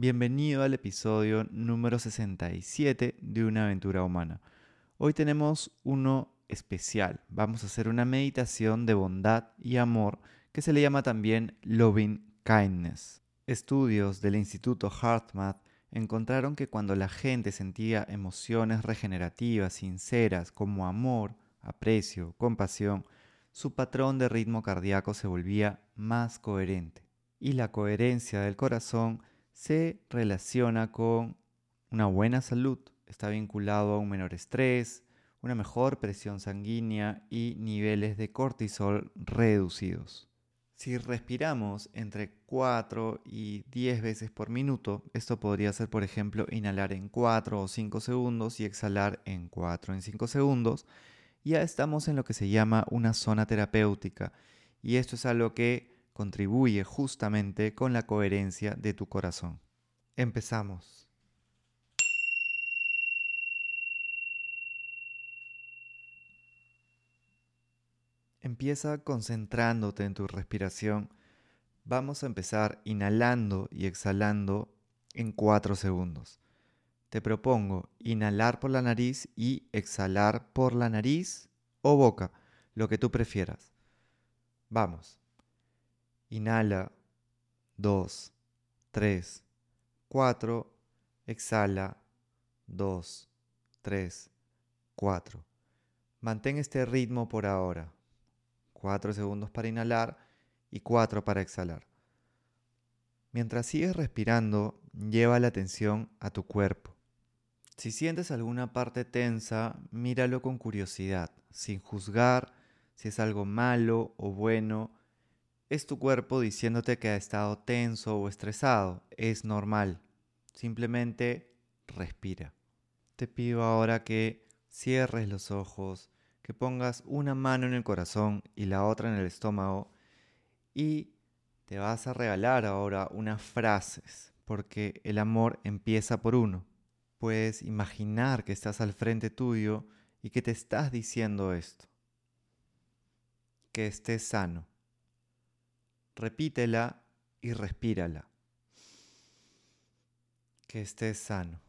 Bienvenido al episodio número 67 de Una aventura humana. Hoy tenemos uno especial. Vamos a hacer una meditación de bondad y amor que se le llama también Loving Kindness. Estudios del Instituto HeartMath encontraron que cuando la gente sentía emociones regenerativas, sinceras, como amor, aprecio, compasión, su patrón de ritmo cardíaco se volvía más coherente. Y la coherencia del corazón se relaciona con una buena salud, está vinculado a un menor estrés, una mejor presión sanguínea y niveles de cortisol reducidos. Si respiramos entre 4 y 10 veces por minuto, esto podría ser, por ejemplo, inhalar en 4 o 5 segundos y exhalar en 4 en 5 segundos, ya estamos en lo que se llama una zona terapéutica y esto es algo que contribuye justamente con la coherencia de tu corazón. Empezamos. Empieza concentrándote en tu respiración. Vamos a empezar inhalando y exhalando en 4 segundos. Te propongo inhalar por la nariz y exhalar por la nariz o boca, lo que tú prefieras. Vamos. Inhala 2, 3, 4. Exhala 2, 3, 4. Mantén este ritmo por ahora. 4 segundos para inhalar y 4 para exhalar. Mientras sigues respirando, lleva la atención a tu cuerpo. Si sientes alguna parte tensa, míralo con curiosidad, sin juzgar si es algo malo o bueno es tu cuerpo diciéndote que ha estado tenso o estresado. Es normal. Simplemente respira. Te pido ahora que cierres los ojos, que pongas una mano en el corazón y la otra en el estómago y te vas a regalar ahora unas frases, porque el amor empieza por uno. Puedes imaginar que estás al frente tuyo y que te estás diciendo esto. Que estés sano repítela y respírala. Que estés sano.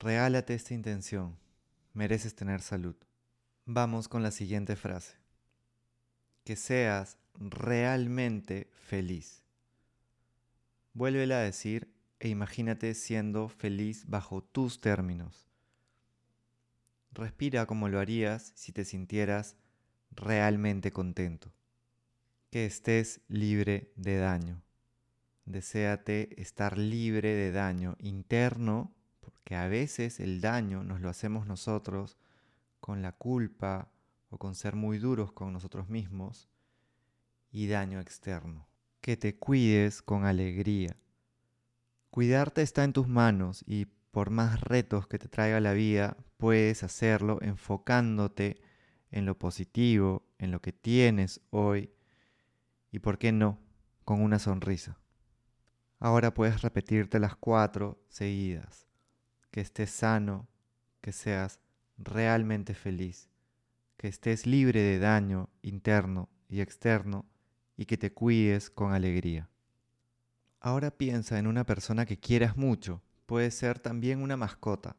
Regálate esta intención. Mereces tener salud. Vamos con la siguiente frase. Que seas realmente feliz. Vuélvela a decir e imagínate siendo feliz bajo tus términos. Respira como lo harías si te sintieras realmente contento que estés libre de daño. Deséate estar libre de daño interno, porque a veces el daño nos lo hacemos nosotros con la culpa o con ser muy duros con nosotros mismos, y daño externo. Que te cuides con alegría. Cuidarte está en tus manos y por más retos que te traiga la vida, puedes hacerlo enfocándote en lo positivo, en lo que tienes hoy y por qué no, con una sonrisa. Ahora puedes repetirte las cuatro seguidas. Que estés sano, que seas realmente feliz, que estés libre de daño interno y externo y que te cuides con alegría. Ahora piensa en una persona que quieras mucho, puede ser también una mascota.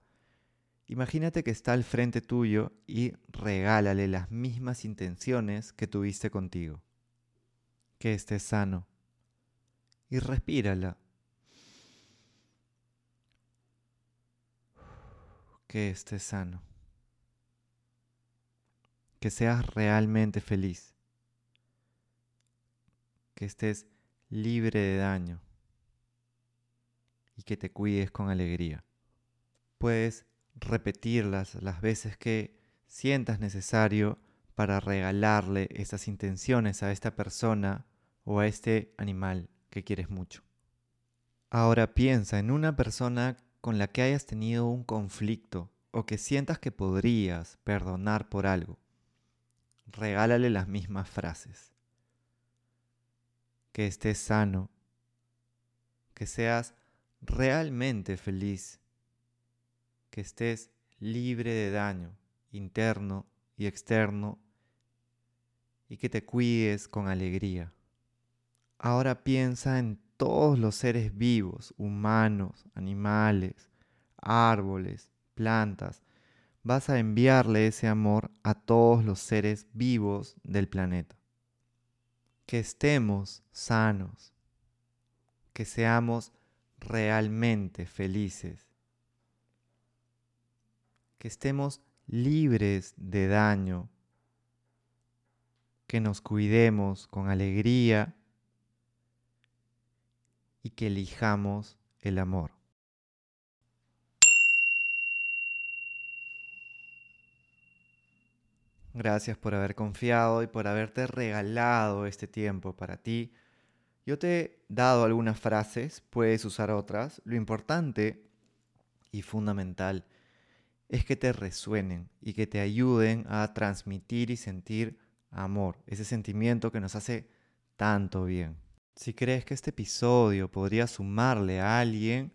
Imagínate que está al frente tuyo y regálale las mismas intenciones que tuviste contigo que estés sano. Y respírala. Que estés sano. Que seas realmente feliz. Que estés libre de daño. Y que te cuides con alegría. Puedes repetirlas las veces que sientas necesario para regalarle esas intenciones a esta persona o a este animal que quieres mucho. Ahora piensa en una persona con la que hayas tenido un conflicto o que sientas que podrías perdonar por algo. Regálale las mismas frases. Que estés sano, que seas realmente feliz, que estés libre de daño interno y externo y que te cuides con alegría. Ahora piensa en todos los seres vivos, humanos, animales, árboles, plantas, vas a enviarle ese amor a todos los seres vivos del planeta. Que estemos sanos, que seamos realmente felices, que estemos libres de daño, que nos cuidemos con alegría y que elijamos el amor. Gracias por haber confiado y por haberte regalado este tiempo para ti. Yo te he dado algunas frases, puedes usar otras. Lo importante y fundamental es que te resuenen y que te ayuden a transmitir y sentir amor, ese sentimiento que nos hace tanto bien. Si crees que este episodio podría sumarle a alguien,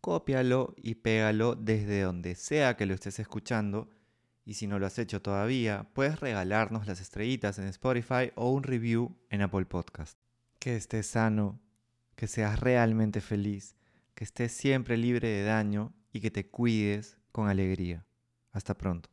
cópialo y pégalo desde donde sea que lo estés escuchando. Y si no lo has hecho todavía, puedes regalarnos las estrellitas en Spotify o un review en Apple Podcast. Que estés sano, que seas realmente feliz, que estés siempre libre de daño y que te cuides con alegría. Hasta pronto.